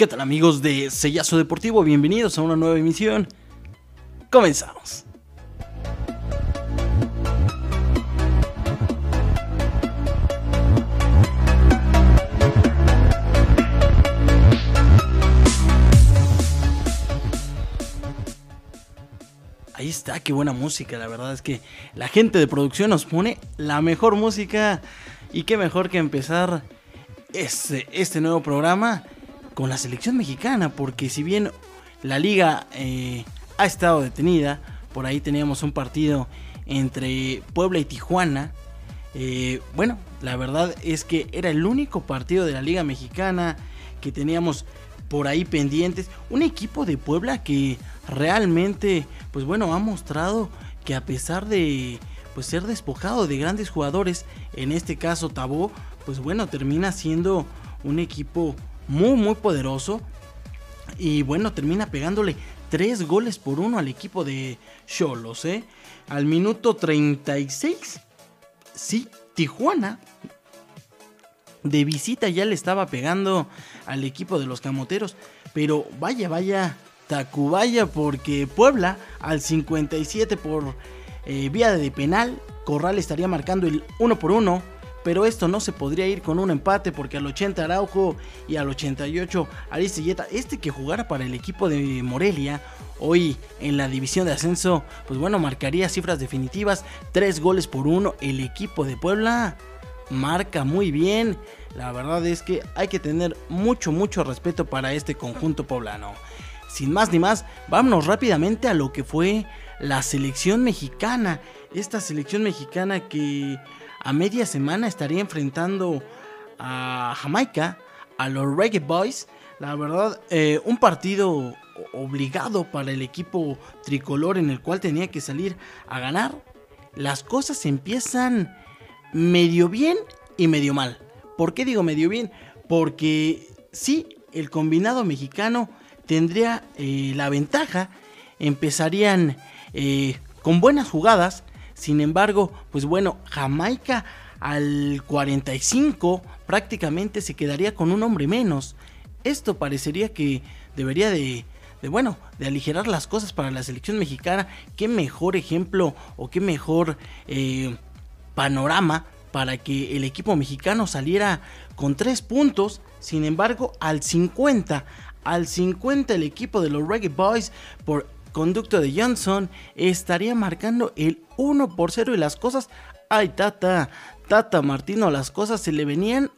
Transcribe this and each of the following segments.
¿Qué tal amigos de Sellazo Deportivo? Bienvenidos a una nueva emisión. Comenzamos. Ahí está, qué buena música. La verdad es que la gente de producción nos pone la mejor música. Y qué mejor que empezar este, este nuevo programa con la selección mexicana. Porque si bien la liga eh, ha estado detenida, por ahí teníamos un partido entre Puebla y Tijuana. Eh, bueno, la verdad es que era el único partido de la liga mexicana que teníamos por ahí pendientes. Un equipo de Puebla que realmente, pues bueno, ha mostrado que a pesar de pues ser despojado de grandes jugadores, en este caso Tabó, pues bueno, termina siendo un equipo muy muy poderoso y bueno, termina pegándole tres goles por uno al equipo de Cholos, ¿eh? Al minuto 36, sí, Tijuana de visita ya le estaba pegando al equipo de los Camoteros. Pero vaya, vaya, Tacubaya, porque Puebla al 57 por eh, vía de penal, Corral estaría marcando el 1 por 1. Pero esto no se podría ir con un empate porque al 80 Araujo y al 88 Aristilleta, este que jugara para el equipo de Morelia, hoy en la división de ascenso, pues bueno, marcaría cifras definitivas, 3 goles por 1, el equipo de Puebla marca muy bien. La verdad es que hay que tener mucho, mucho respeto para este conjunto poblano. Sin más ni más, vámonos rápidamente a lo que fue la selección mexicana. Esta selección mexicana que a media semana estaría enfrentando a Jamaica, a los Reggae Boys. La verdad, eh, un partido obligado para el equipo tricolor en el cual tenía que salir a ganar. Las cosas empiezan medio bien y medio mal. ¿Por qué digo medio bien? Porque sí, el combinado mexicano tendría eh, la ventaja, empezarían eh, con buenas jugadas, sin embargo, pues bueno, Jamaica al 45 prácticamente se quedaría con un hombre menos. Esto parecería que debería de, de, bueno, de aligerar las cosas para la selección mexicana. Qué mejor ejemplo o qué mejor eh, panorama para que el equipo mexicano saliera con tres puntos. Sin embargo, al 50, al 50 el equipo de los Reggae Boys por conducto de Johnson estaría marcando el 1 por 0 y las cosas, ay Tata, Tata Martino, las cosas se le venían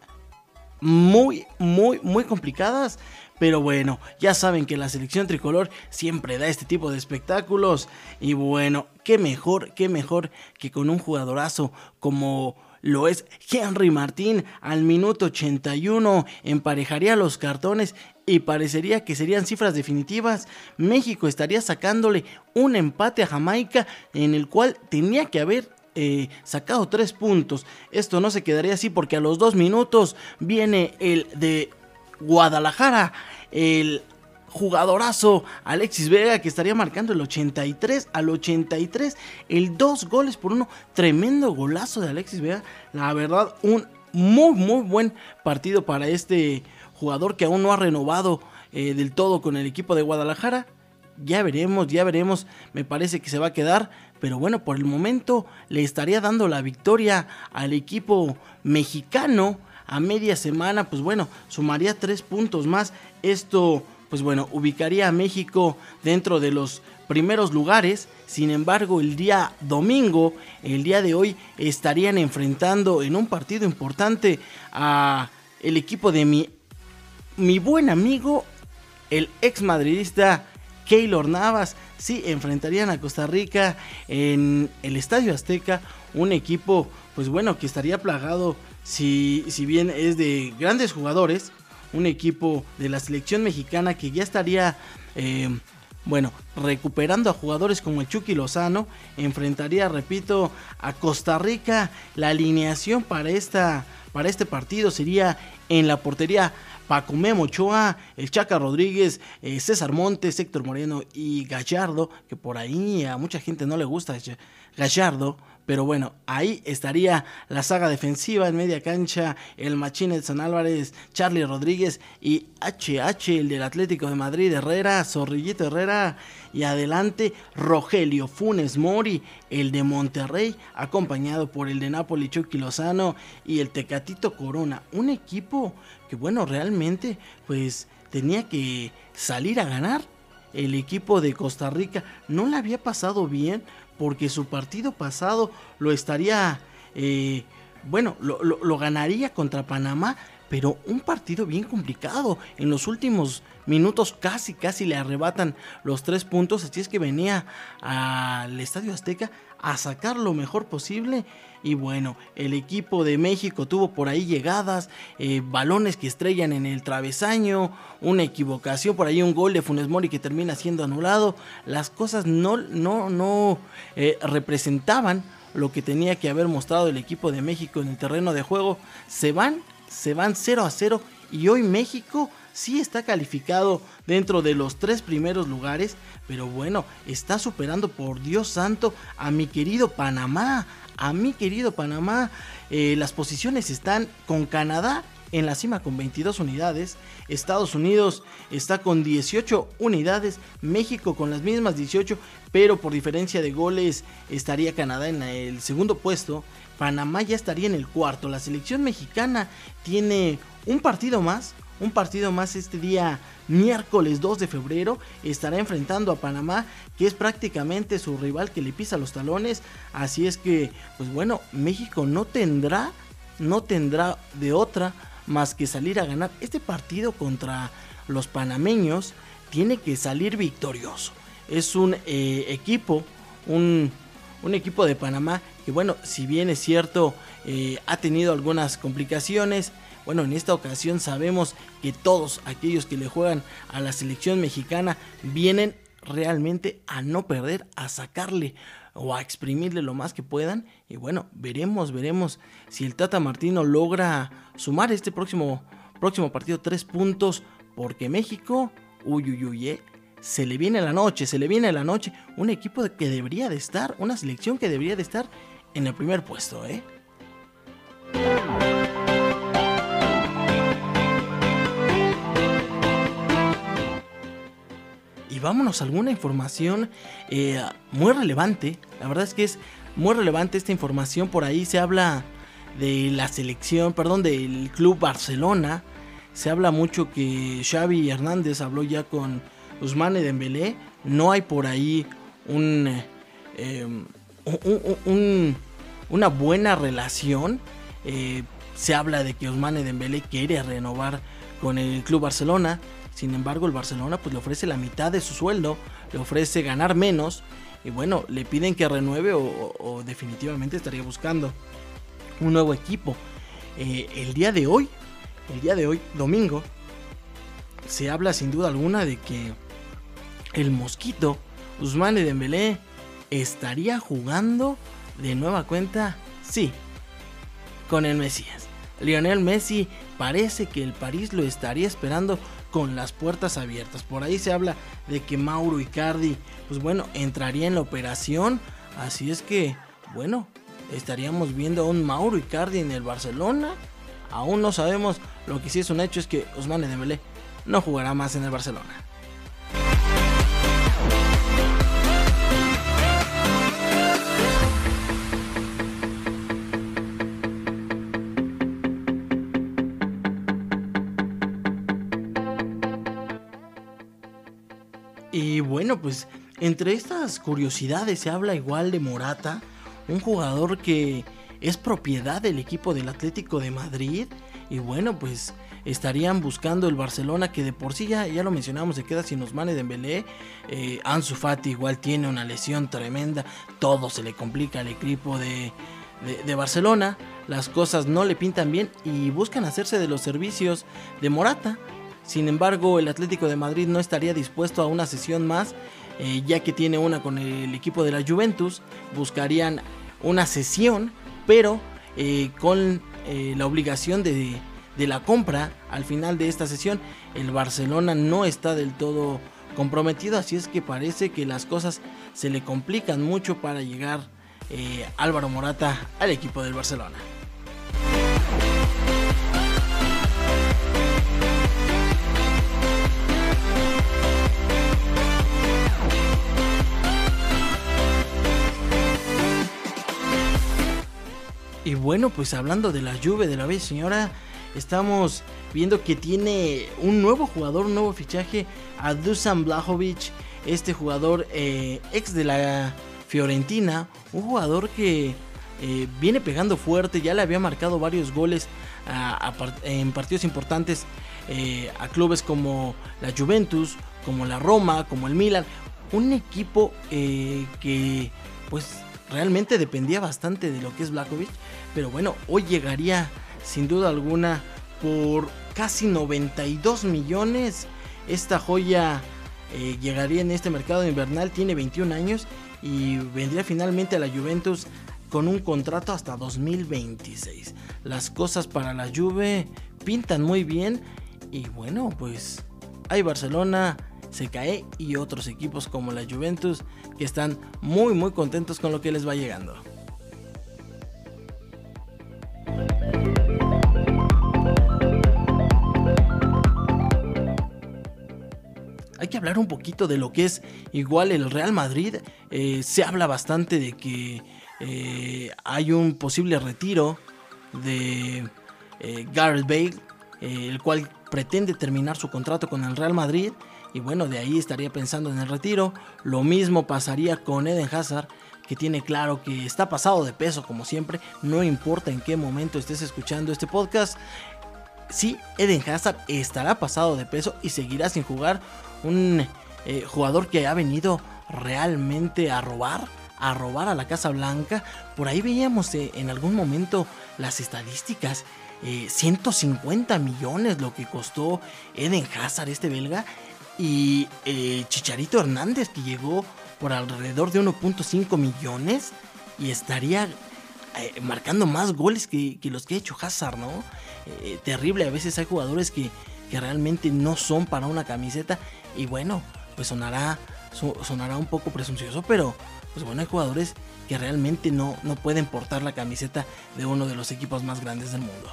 muy, muy, muy complicadas. Pero bueno, ya saben que la selección tricolor siempre da este tipo de espectáculos. Y bueno, qué mejor, qué mejor que con un jugadorazo como lo es Henry Martín al minuto 81 emparejaría los cartones y parecería que serían cifras definitivas. México estaría sacándole un empate a Jamaica en el cual tenía que haber eh, sacado tres puntos. Esto no se quedaría así porque a los dos minutos viene el de Guadalajara, el jugadorazo Alexis Vega que estaría marcando el 83 al 83, el dos goles por uno, tremendo golazo de Alexis Vega, la verdad un muy muy buen partido para este jugador que aún no ha renovado eh, del todo con el equipo de Guadalajara. Ya veremos, ya veremos, me parece que se va a quedar, pero bueno, por el momento le estaría dando la victoria al equipo mexicano a media semana, pues bueno, sumaría tres puntos más. Esto pues bueno, ubicaría a México dentro de los primeros lugares. Sin embargo, el día domingo, el día de hoy, estarían enfrentando en un partido importante a el equipo de mi, mi buen amigo, el ex madridista Keylor Navas. Sí, enfrentarían a Costa Rica en el Estadio Azteca, un equipo, pues bueno, que estaría plagado, si, si bien es de grandes jugadores, un equipo de la selección mexicana que ya estaría, eh, bueno, recuperando a jugadores como el Chucky Lozano, enfrentaría, repito, a Costa Rica. La alineación para, esta, para este partido sería en la portería Paco Memo Ochoa, el Chaca Rodríguez, eh, César Montes, Héctor Moreno y Gallardo, que por ahí a mucha gente no le gusta Gallardo, Pero bueno, ahí estaría la saga defensiva en media cancha, el Machín San Álvarez, Charlie Rodríguez y HH, el del Atlético de Madrid, Herrera, Zorrillito Herrera. Y adelante Rogelio Funes Mori, el de Monterrey, acompañado por el de Napoli Chucky Lozano y el Tecatito Corona. Un equipo que bueno, realmente pues tenía que salir a ganar. El equipo de Costa Rica no le había pasado bien porque su partido pasado lo estaría, eh, bueno, lo, lo ganaría contra Panamá, pero un partido bien complicado. En los últimos minutos casi, casi le arrebatan los tres puntos, así es que venía al Estadio Azteca a sacar lo mejor posible. Y bueno, el equipo de México tuvo por ahí llegadas, eh, balones que estrellan en el travesaño, una equivocación, por ahí un gol de Funes Mori que termina siendo anulado. Las cosas no, no, no eh, representaban lo que tenía que haber mostrado el equipo de México en el terreno de juego. Se van, se van 0 a 0 y hoy México sí está calificado dentro de los tres primeros lugares, pero bueno, está superando por Dios santo a mi querido Panamá, a mi querido Panamá. Eh, las posiciones están con Canadá en la cima con 22 unidades, Estados Unidos está con 18 unidades, México con las mismas 18, pero por diferencia de goles estaría Canadá en el segundo puesto, Panamá ya estaría en el cuarto, la selección mexicana tiene un partido más, un partido más este día miércoles 2 de febrero. Estará enfrentando a Panamá, que es prácticamente su rival que le pisa los talones. Así es que, pues bueno, México no tendrá, no tendrá de otra más que salir a ganar. Este partido contra los panameños tiene que salir victorioso. Es un eh, equipo, un, equipo de Panamá que bueno, si bien es cierto, eh, ha tenido algunas complicaciones, bueno, en esta ocasión sabemos que todos aquellos que le juegan a la selección mexicana vienen realmente a no perder, a sacarle o a exprimirle lo más que puedan. Y bueno, veremos, veremos si el Tata Martino logra sumar este próximo, próximo partido tres puntos, porque México, uy, uy, uy, eh, se le viene la noche, se le viene la noche. Un equipo que debería de estar, una selección que debería de estar en el primer puesto, ¿eh? Vámonos a alguna información eh, muy relevante. La verdad es que es muy relevante esta información. Por ahí se habla de la selección, perdón, del Club Barcelona. Se habla mucho que Xavi Hernández habló ya con Usmane Dembélé. No hay por ahí un, eh, una buena relación. Eh, se habla de que Usmane Dembélé quiere renovar con el Club Barcelona. Sin embargo, el Barcelona pues le ofrece la mitad de su sueldo, le ofrece ganar menos y bueno, le piden que renueve o, definitivamente estaría buscando un nuevo equipo. Eh, el día de hoy, el día de hoy, domingo, se habla sin duda alguna de que el Mosquito, Usmane Dembélé, estaría jugando de nueva cuenta, sí, con el Mesías. Lionel Messi parece que el París lo estaría esperando con las puertas abiertas. Por ahí se habla de que Mauro Icardi, pues bueno, entraría en la operación. Así es que, bueno, estaríamos viendo a un Mauro Icardi en el Barcelona. Aún no sabemos. Lo que sí es un hecho es que Ousmane Dembélé no jugará más en el Barcelona. Bueno, pues entre estas curiosidades se habla igual de Morata, un jugador que es propiedad del equipo del Atlético de Madrid. Y bueno, pues estarían buscando el Barcelona que de por sí ya, ya lo mencionamos, se queda sin Osmane Dembélé. Eh, Ansu Fati igual tiene una lesión tremenda, todo se le complica al equipo de, de Barcelona. Las cosas no le pintan bien y buscan hacerse de los servicios de Morata. Sin embargo, el Atlético de Madrid no estaría dispuesto a una sesión más, eh, ya que tiene una con el equipo de la Juventus. Buscarían una sesión, pero eh, con eh, la obligación de, la compra al final de esta sesión. El Barcelona no está del todo comprometido, así es que parece que las cosas se le complican mucho para llegar Álvaro Morata al equipo del Barcelona. Bueno, pues hablando de la lluvia de la bella señora, estamos viendo que tiene un nuevo jugador, un nuevo fichaje, a Dusan Blajovic, este jugador eh, ex de la Fiorentina, un jugador que eh, viene pegando fuerte, ya le había marcado varios goles en partidos importantes eh, a clubes como la Juventus, como la Roma, como el Milan, un equipo que pues realmente dependía bastante de lo que es Blakovic. Pero bueno, hoy llegaría sin duda alguna por casi 92 millones. Esta joya eh, llegaría en este mercado invernal, tiene 21 años y vendría finalmente a la Juventus con un contrato hasta 2026. Las cosas para la Juve pintan muy bien y bueno, pues hay Barcelona, se cae y otros equipos como la Juventus que están muy muy contentos con lo que les va llegando. Hay que hablar un poquito de lo que es igual el Real Madrid. Eh, se habla bastante de que eh, hay un posible retiro de eh, Gareth Bale, el cual pretende terminar su contrato con el Real Madrid. Y bueno, de ahí estaría pensando en el retiro. Lo mismo pasaría con Eden Hazard, que tiene claro que está pasado de peso como siempre. No importa en qué momento estés escuchando este podcast. Sí, Eden Hazard estará pasado de peso y seguirá sin jugar un eh, jugador que ha venido realmente a robar, a robar a la Casa Blanca. Por ahí veíamos eh, en algún momento las estadísticas. 150 eh, millones lo que costó Eden Hazard, este belga. Y Chicharito Hernández, que llegó por alrededor de 1.5 millones. Y estaría marcando más goles que, los que ha hecho Hazard, ¿no? terrible, a veces hay jugadores que, que realmente no son para una camiseta y bueno, pues sonará, sonará un poco presuncioso, pero pues bueno, hay jugadores que realmente no, no pueden portar la camiseta de uno de los equipos más grandes del mundo.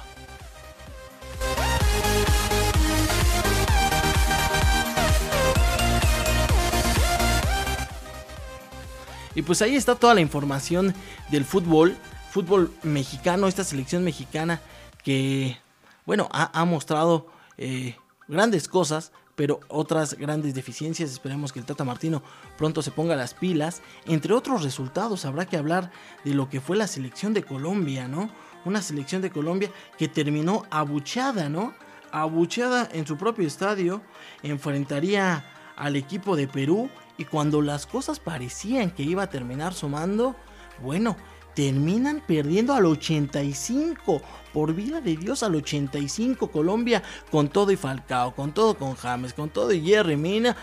Y pues ahí está toda la información del fútbol, fútbol mexicano, esta selección mexicana que, bueno, ha, mostrado eh, grandes cosas, pero otras grandes deficiencias. Esperemos que el Tata Martino pronto se ponga las pilas. Entre otros resultados, habrá que hablar de lo que fue la selección de Colombia, ¿no? Una selección de Colombia que terminó abuchada, ¿no? Abuchada en su propio estadio, enfrentaría al equipo de Perú y cuando las cosas parecían que iba a terminar sumando, bueno, terminan perdiendo al 85. Por vida de Dios, al 85 Colombia con todo y Falcao, con todo con James, con todo y Jerry Mina.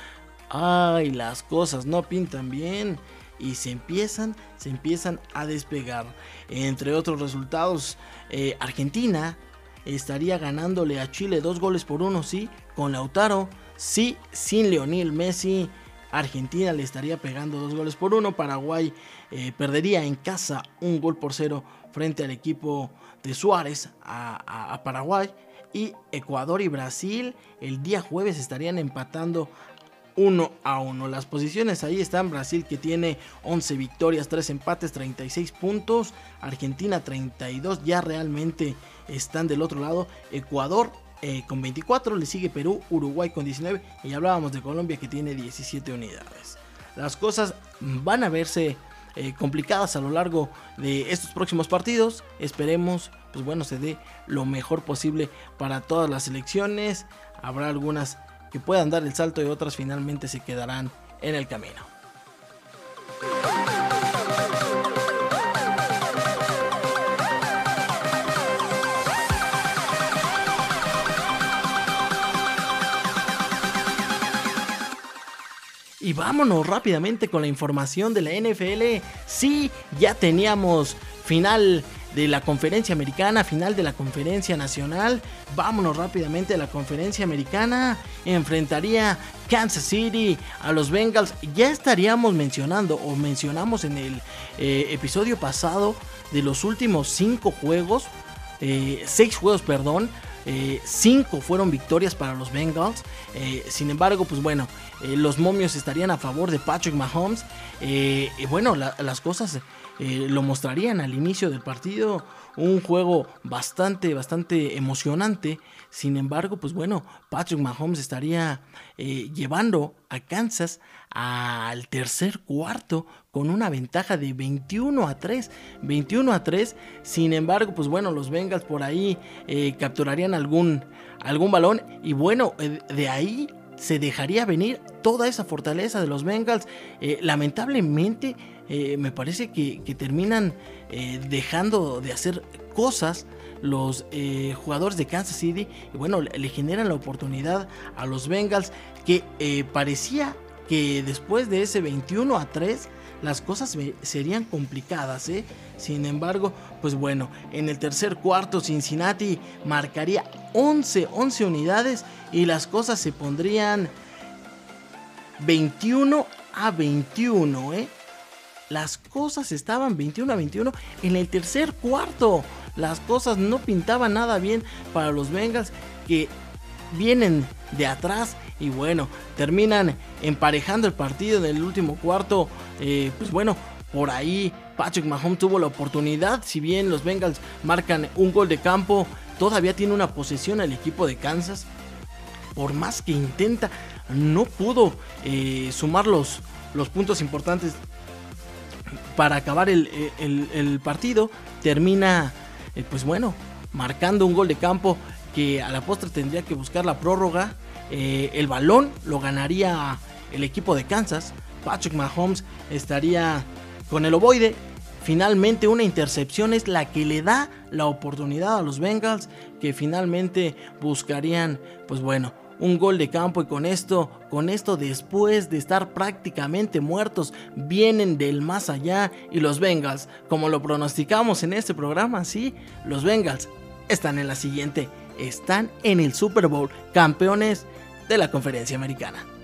Ay, las cosas no pintan bien y se empiezan, se empiezan a despegar. Entre otros resultados, eh, Argentina estaría ganándole a Chile dos goles por uno, sí, con Lautaro, sí, sin Leonel Messi. Argentina le estaría pegando dos goles por uno. Paraguay eh, perdería en casa un gol por cero frente al equipo de Suárez a, Paraguay. Y Ecuador y Brasil el día jueves estarían empatando 1 a 1. Las posiciones ahí están Brasil que tiene 11 victorias, 3 empates, 36 puntos. Argentina 32, ya realmente están del otro lado. Ecuador eh, con 24, le sigue Perú, Uruguay con 19 y hablábamos de Colombia que tiene 17 unidades. Las cosas van a verse eh, complicadas a lo largo de estos próximos partidos. Esperemos, pues bueno, se dé lo mejor posible para todas las elecciones. Habrá algunas que puedan dar el salto y otras finalmente se quedarán en el camino. Y vámonos rápidamente con la información de la NFL. Sí, ya teníamos final de la conferencia americana, final de la conferencia nacional. Vámonos rápidamente a la conferencia americana. Enfrentaría Kansas City a los Bengals. Ya estaríamos mencionando o mencionamos en el eh, episodio pasado de los últimos cinco juegos. Eh, seis juegos, perdón. Eh, cinco fueron victorias para los Bengals. sin embargo, pues bueno, los momios estarían a favor de Patrick Mahomes. y bueno, las cosas lo mostrarían al inicio del partido. Un juego bastante, bastante emocionante. Sin embargo, pues bueno, Patrick Mahomes estaría eh, llevando a Kansas al tercer cuarto con una ventaja de 21 a 3. 21 a 3. Sin embargo, pues bueno, los Bengals por ahí eh, capturarían algún, algún balón. Y bueno, eh, de ahí se dejaría venir toda esa fortaleza de los Bengals. lamentablemente, me parece que, terminan dejando de hacer cosas los eh, jugadores de Kansas City y bueno, le, generan la oportunidad a los Bengals que eh, parecía que después de ese 21 a 3 las cosas serían complicadas, ¿eh? Sin embargo, pues bueno, en el tercer cuarto Cincinnati marcaría 11, 11 unidades y las cosas se pondrían 21 a 21, ¿eh? Las cosas estaban 21 a 21 en el tercer cuarto las cosas no pintaban nada bien para los Bengals que vienen de atrás y bueno, terminan emparejando el partido en el último cuarto. Eh, pues bueno, por ahí Patrick Mahomes tuvo la oportunidad, si bien los Bengals marcan un gol de campo, todavía tiene una posesión al equipo de Kansas. Por más que intenta, no pudo eh, sumar los, los puntos importantes para acabar el, el partido. Termina eh, pues bueno, marcando un gol de campo que a la postre tendría que buscar la prórroga. Eh, el balón lo ganaría el equipo de Kansas. Patrick Mahomes estaría con el ovoide. Finalmente una intercepción es la que le da la oportunidad a los Bengals que finalmente buscarían, pues bueno, un gol de campo y con esto, con esto después de estar prácticamente muertos, vienen del más allá y los Bengals, como lo pronosticamos en este programa, sí, los Bengals están en la siguiente, están en el Super Bowl, campeones de la conferencia americana.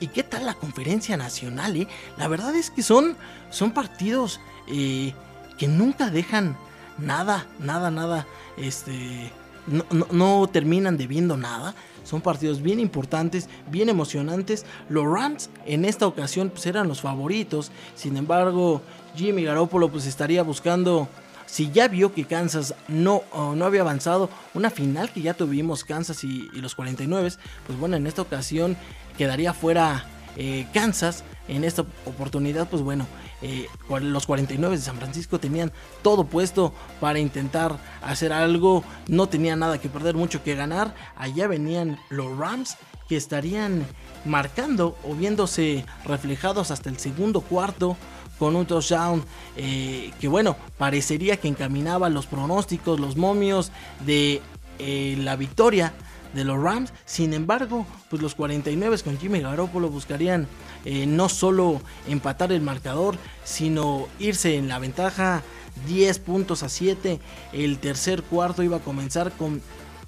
¿Y qué tal la conferencia nacional? Eh? La verdad es que son, son partidos eh, que nunca dejan nada, nada, nada, este, no, no, terminan debiendo nada. Son partidos bien importantes, bien emocionantes. Los Rams en esta ocasión pues, eran los favoritos. Sin embargo, Jimmy Garoppolo pues estaría buscando si ya vio que Kansas no, no había avanzado, una final que ya tuvimos Kansas y, y, los 49, pues bueno, en esta ocasión quedaría fuera eh, Kansas. En esta oportunidad, pues bueno, eh, los 49 de San Francisco tenían todo puesto para intentar hacer algo. No tenían nada que perder, mucho que ganar. Allá venían los Rams que estarían marcando o viéndose reflejados hasta el segundo cuarto con un touchdown eh, que bueno, parecería que encaminaba los pronósticos, los momios de la victoria de los Rams. Sin embargo, pues los 49 con Jimmy Garoppolo buscarían eh, no solo empatar el marcador, sino irse en la ventaja 10 puntos a 7. El tercer cuarto iba a comenzar con,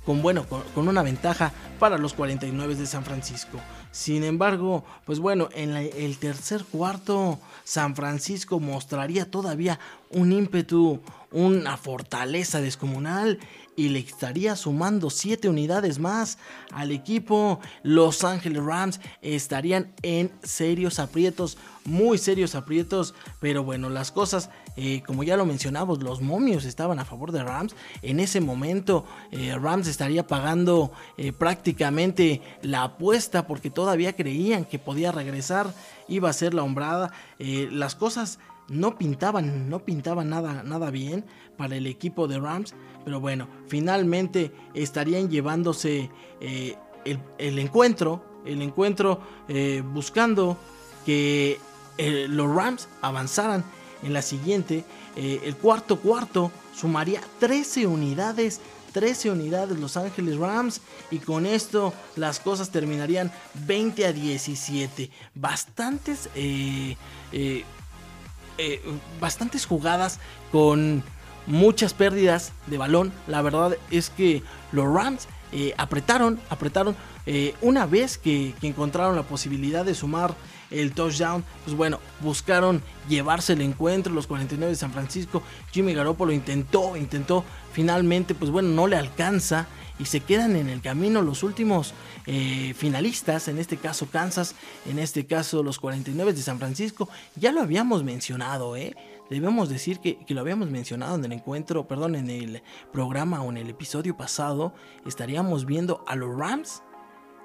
con bueno, con, una ventaja para los 49 de San Francisco. Sin embargo, pues bueno, en el tercer cuarto San Francisco mostraría todavía un ímpetu, una fortaleza descomunal y le estaría sumando 7 unidades más al equipo. Los Ángeles Rams estarían en serios aprietos, muy serios aprietos, pero bueno, las cosas, eh, como ya lo mencionamos, los momios estaban a favor de Rams. En ese momento, eh, Rams estaría pagando eh, prácticamente la apuesta porque todavía creían que podía regresar, iba a ser la hombrada. las cosas no pintaban, no pintaban nada, nada bien para el equipo de Rams. Pero bueno, finalmente estarían llevándose eh, el, encuentro, el encuentro eh, buscando que eh, los Rams avanzaran en la siguiente. el cuarto cuarto sumaría 13 unidades 13 unidades Los Ángeles Rams y con esto las cosas terminarían 20 a 17. Bastantes, eh, bastantes jugadas con muchas pérdidas de balón. La verdad es que los Rams apretaron, apretaron una vez que, que encontraron la posibilidad de sumar el touchdown, pues bueno, buscaron llevarse el encuentro, los 49 de San Francisco, Jimmy Garoppolo intentó, intentó, finalmente, pues bueno, no le alcanza y se quedan en el camino los últimos eh, finalistas, en este caso Kansas, en este caso los 49 de San Francisco, ya lo habíamos mencionado, ¿eh? Debemos decir que, que, lo habíamos mencionado en el encuentro, perdón, en el programa o en el episodio pasado, estaríamos viendo a los Rams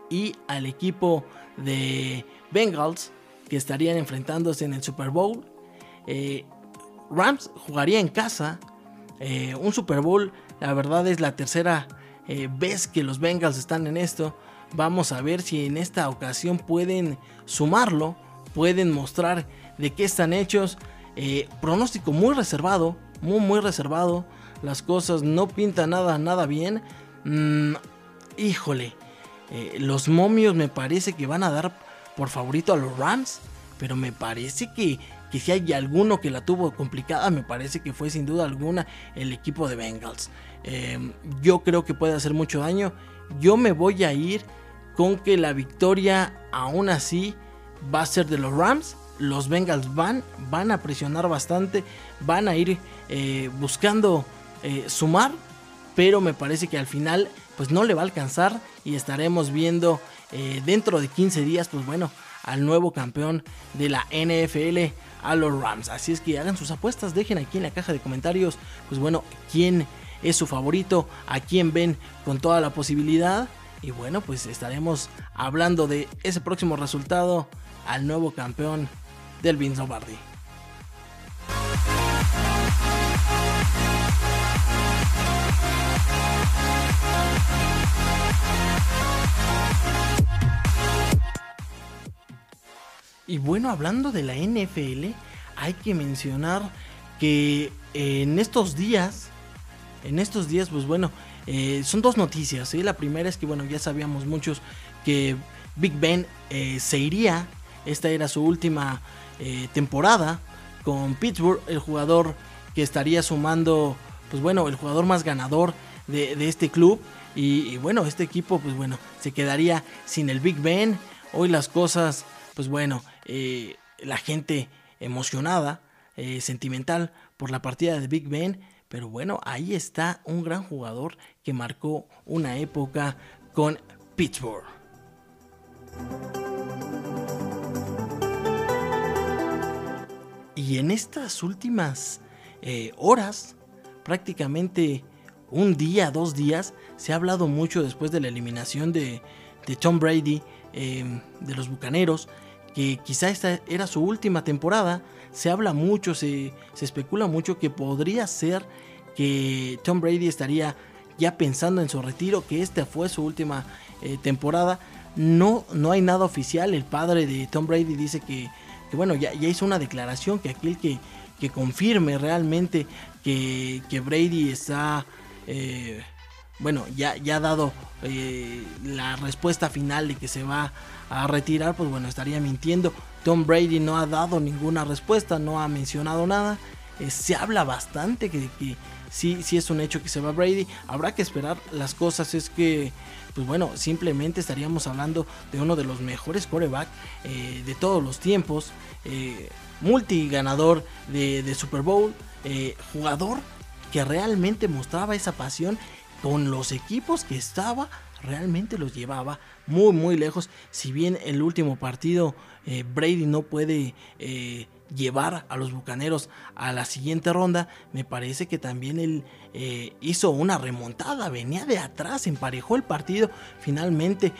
y al equipo de Bengals que estarían enfrentándose en el Super Bowl. Eh, Rams jugaría en casa. Eh, un Super Bowl, la verdad es la tercera eh, vez que los Bengals están en esto. Vamos a ver si en esta ocasión pueden sumarlo, pueden mostrar de qué están hechos. pronóstico muy reservado, muy muy reservado. Las cosas no pintan nada, nada bien. Mm, híjole, los momios me parece que van a dar por favorito a los Rams, pero me parece que, que si hay alguno que la tuvo complicada, me parece que fue sin duda alguna el equipo de Bengals. Em, yo creo que puede hacer mucho daño. Yo me voy a ir con que la victoria aún así va a ser de los Rams. Los Bengals van, van a presionar bastante, van a ir eh, buscando eh, sumar, pero me parece que al final pues no le va a alcanzar y estaremos viendo eh, dentro de 15 días, pues bueno, al nuevo campeón de la NFL, a los Rams. Así es que hagan sus apuestas, dejen aquí en la caja de comentarios, pues bueno, quién es su favorito, a quién ven con toda la posibilidad. Y bueno, pues estaremos hablando de ese próximo resultado al nuevo campeón del Vince Lombardi. Y bueno, hablando de la NFL, hay que mencionar que en estos días, en estos días, pues bueno, eh, son dos noticias. La primera es que, bueno, ya sabíamos muchos que Big Ben eh, se iría. Esta era su última eh, temporada con Pittsburgh, el jugador que estaría sumando, pues bueno, el jugador más ganador de, este club. Y, y, bueno, este equipo, pues bueno, se quedaría sin el Big Ben. Hoy las cosas, pues bueno, eh, la gente emocionada, eh, sentimental por la partida de Big Ben. Pero bueno, ahí está un gran jugador que marcó una época con Pittsburgh. Y en estas últimas eh, horas, prácticamente un día, dos días, se ha hablado mucho después de la eliminación de, Tom Brady de los Bucaneros que quizá esta era su última temporada. Se habla mucho, se, especula mucho que podría ser que Tom Brady estaría ya pensando en su retiro, que esta fue su última eh, temporada. No, no hay nada oficial. El padre de Tom Brady dice que, bueno, ya, ya, hizo una declaración que aquel que, que confirme realmente que, que Brady está... Eh, bueno, ya, ya ha dado eh, la respuesta final de que se va a retirar, pues bueno, estaría mintiendo. Tom Brady no ha dado ninguna respuesta, no ha mencionado nada. Eh, se habla bastante que, que sí, sí es un hecho que se va Brady. Habrá que esperar. Las cosas es que, pues bueno, simplemente estaríamos hablando de uno de los mejores coreback eh, de todos los tiempos. multiganador de, de Super Bowl. jugador que realmente mostraba esa pasión con los equipos que estaba, realmente los llevaba muy, muy lejos. Si bien el último partido eh, Brady no puede eh, llevar a los Bucaneros a la siguiente ronda, me parece que también él eh, hizo una remontada, venía de atrás, emparejó el partido, finalmente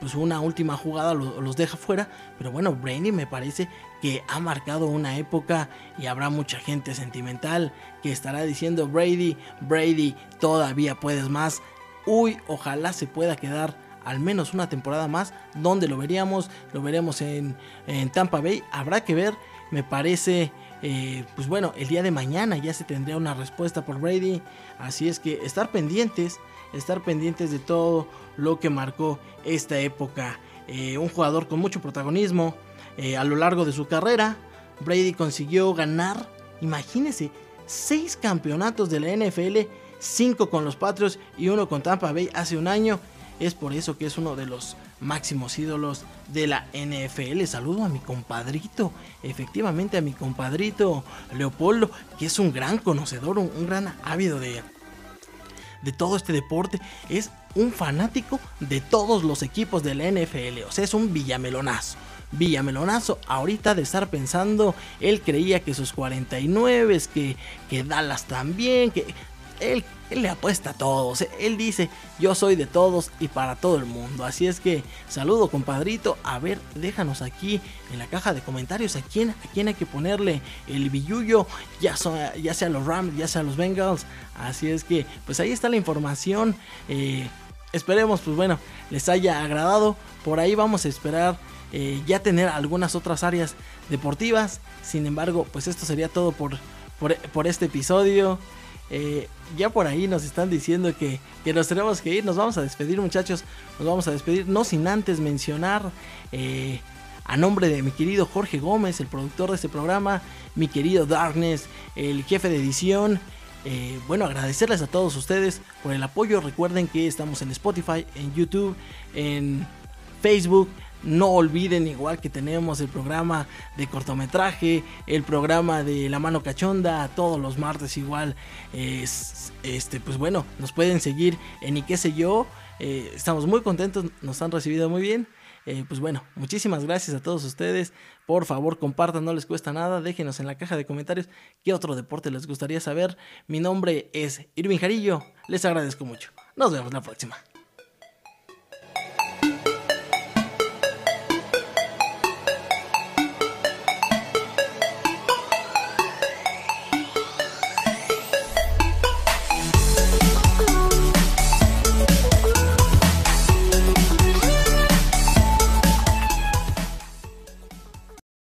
pues una última jugada los deja fuera, pero bueno, Brady me parece que ha marcado una época y habrá mucha gente sentimental que estará diciendo Brady, Brady, todavía puedes más. Uy, ojalá se pueda quedar al menos una temporada más. donde lo veríamos? Lo veremos en, Tampa Bay. Habrá que ver. Me parece eh, pues bueno, el día de mañana ya se tendría una respuesta por Brady. Así es que estar pendientes, estar pendientes de todo lo que marcó esta época. Eh, un jugador con mucho protagonismo eh, a lo largo de su carrera. Brady consiguió ganar, imagínense, seis campeonatos de la NFL, cinco con los Patriots y uno con Tampa Bay hace un año. Es por eso que es uno de los máximos ídolos de la NFL. Saludo a mi compadrito, efectivamente a mi compadrito Leopoldo, que es un gran conocedor, un, gran ávido de, de todo este deporte. Es un fanático de todos los equipos de la NFL. O sea, es un villamelonazo. Villamelonazo, ahorita de estar pensando, él creía que sus 49, que, que Dallas también, que él, le apuesta a todos. Él dice, yo soy de todos y para todo el mundo. Así es que saludo compadrito. A ver, déjanos aquí en la caja de comentarios a quién, a quién hay que ponerle el billullo. Ya, ya sea los Rams, ya sea los Bengals. Así es que, pues ahí está la información. Eh, esperemos, pues bueno, les haya agradado. Por ahí vamos a esperar eh, ya tener algunas otras áreas deportivas. Sin embargo, pues esto sería todo por, por, este episodio. Eh, ya por ahí nos están diciendo que, nos tenemos que ir. Nos vamos a despedir, muchachos. Nos vamos a despedir. No sin antes mencionar eh, a nombre de mi querido Jorge Gómez, el productor de este programa, mi querido Darkness, el jefe de edición. Bueno, agradecerles a todos ustedes por el apoyo. Recuerden que estamos en Spotify, en YouTube, en Facebook. No olviden igual que tenemos el programa de cortometraje, el programa de La Mano Cachonda, todos los martes igual. Es, este, pues bueno, nos pueden seguir en y qué sé yo. Eh, estamos muy contentos, nos han recibido muy bien. Eh, pues bueno, muchísimas gracias a todos ustedes. Por favor, compartan, no les cuesta nada. Déjenos en la caja de comentarios qué otro deporte les gustaría saber. Mi nombre es Irving Jarillo. Les agradezco mucho. Nos vemos la próxima.